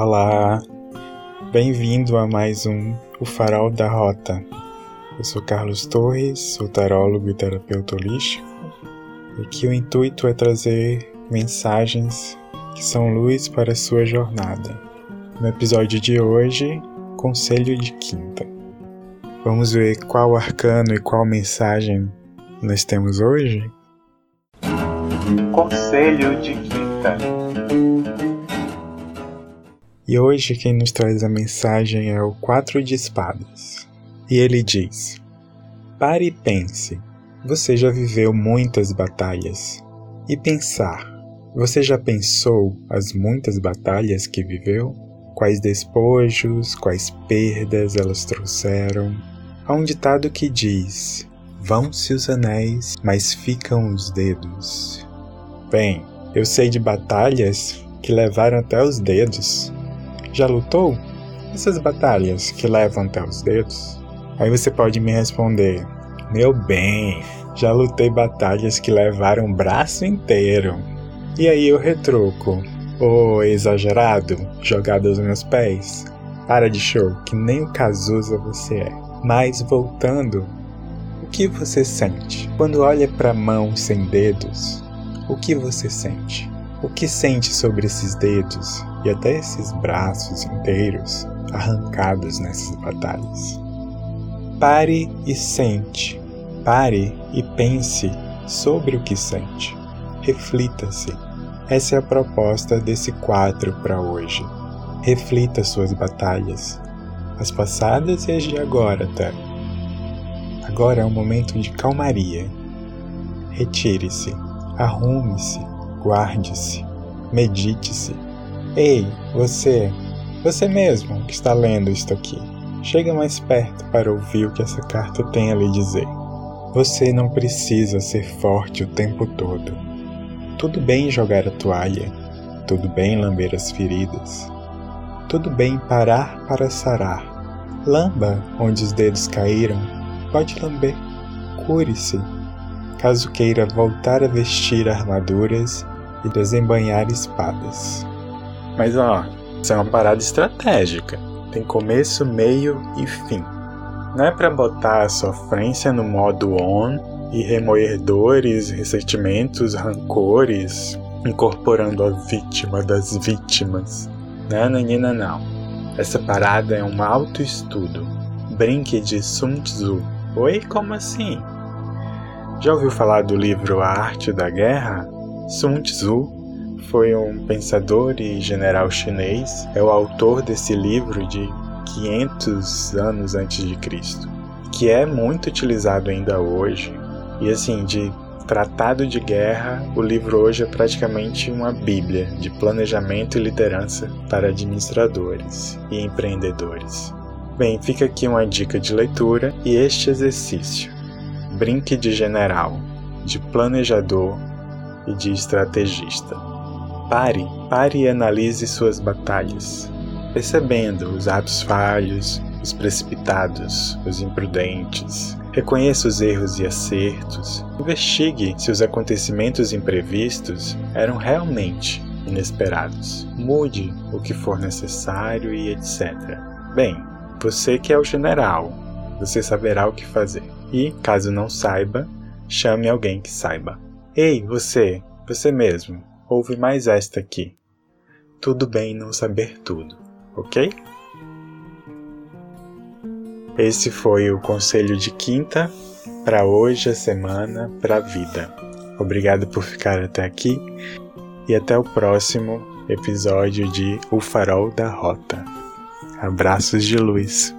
Olá, bem-vindo a mais um O Farol da Rota. Eu sou Carlos Torres, sou tarólogo e terapeuta holístico, e aqui o intuito é trazer mensagens que são luz para a sua jornada. No episódio de hoje, Conselho de Quinta. Vamos ver qual arcano e qual mensagem nós temos hoje? Conselho de Quinta. E hoje quem nos traz a mensagem é o Quatro de Espadas. E ele diz: Pare e pense. Você já viveu muitas batalhas. E pensar. Você já pensou as muitas batalhas que viveu? Quais despojos, quais perdas elas trouxeram? Há um ditado que diz: Vão-se os anéis, mas ficam os dedos. Bem, eu sei de batalhas que levaram até os dedos. Já lutou? Essas batalhas que levam até os dedos? Aí você pode me responder: Meu bem, já lutei batalhas que levaram o braço inteiro. E aí eu retruco: Ô oh, exagerado, jogado aos meus pés. Para de show, que nem o Cazuza você é. Mas voltando, o que você sente quando olha para mão sem dedos? O que você sente? O que sente sobre esses dedos e até esses braços inteiros arrancados nessas batalhas? Pare e sente. Pare e pense sobre o que sente. Reflita-se. Essa é a proposta desse quadro para hoje. Reflita suas batalhas, as passadas e as de agora, tá? Agora é um momento de calmaria. Retire-se, arrume-se, guarde-se, medite-se. Ei, você, você mesmo que está lendo isto aqui, chega mais perto para ouvir o que essa carta tem a lhe dizer. Você não precisa ser forte o tempo todo. Tudo bem jogar a toalha, tudo bem lamber as feridas, tudo bem parar para sarar. Lamba onde os dedos caíram, pode lamber, cure-se. Caso queira voltar a vestir armaduras e desembanhar espadas. Mas ó, isso é uma parada estratégica. Tem começo, meio e fim. Não é para botar a sofrência no modo on e remoer dores, ressentimentos, rancores, incorporando a vítima das vítimas. Não, menina, não. Essa parada é um autoestudo. Brinque de Sun Tzu. Oi, como assim? Já ouviu falar do livro A Arte da Guerra? Sun Tzu foi um pensador e general chinês, é o autor desse livro de 500 anos antes de Cristo, que é muito utilizado ainda hoje. E assim, de tratado de guerra, o livro hoje é praticamente uma bíblia de planejamento e liderança para administradores e empreendedores. Bem, fica aqui uma dica de leitura e este exercício. Brinque de general, de planejador e de estrategista. Pare, pare e analise suas batalhas, percebendo os atos falhos, os precipitados, os imprudentes. Reconheça os erros e acertos. Investigue se os acontecimentos imprevistos eram realmente inesperados. Mude o que for necessário e etc. Bem, você que é o general, você saberá o que fazer. E, caso não saiba, chame alguém que saiba. Ei, você, você mesmo, ouve mais esta aqui. Tudo bem não saber tudo, ok? Esse foi o conselho de quinta para hoje, a semana, para a vida. Obrigado por ficar até aqui e até o próximo episódio de O Farol da Rota. Abraços de luz.